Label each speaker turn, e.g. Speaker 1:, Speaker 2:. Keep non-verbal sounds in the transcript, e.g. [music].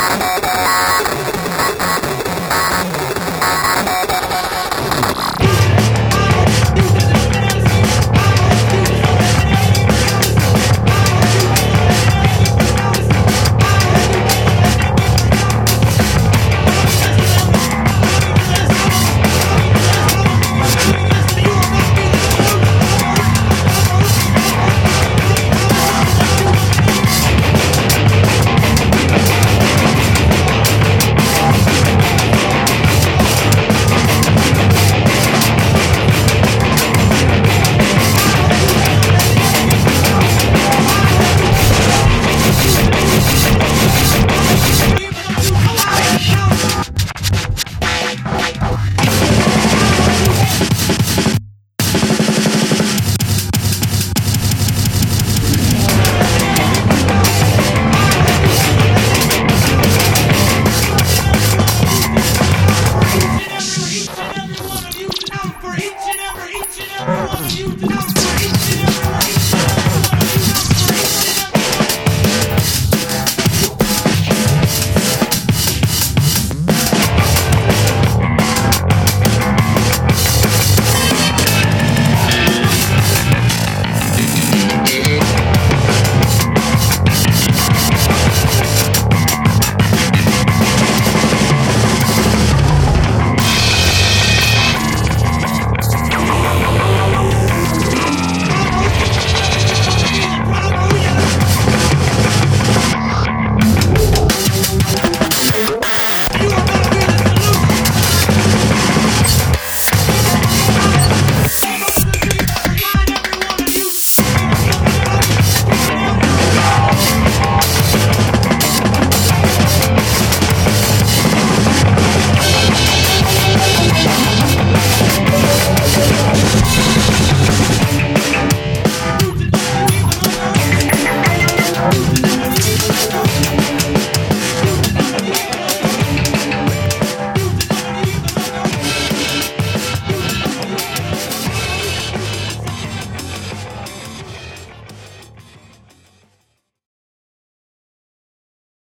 Speaker 1: I'm [laughs] over it.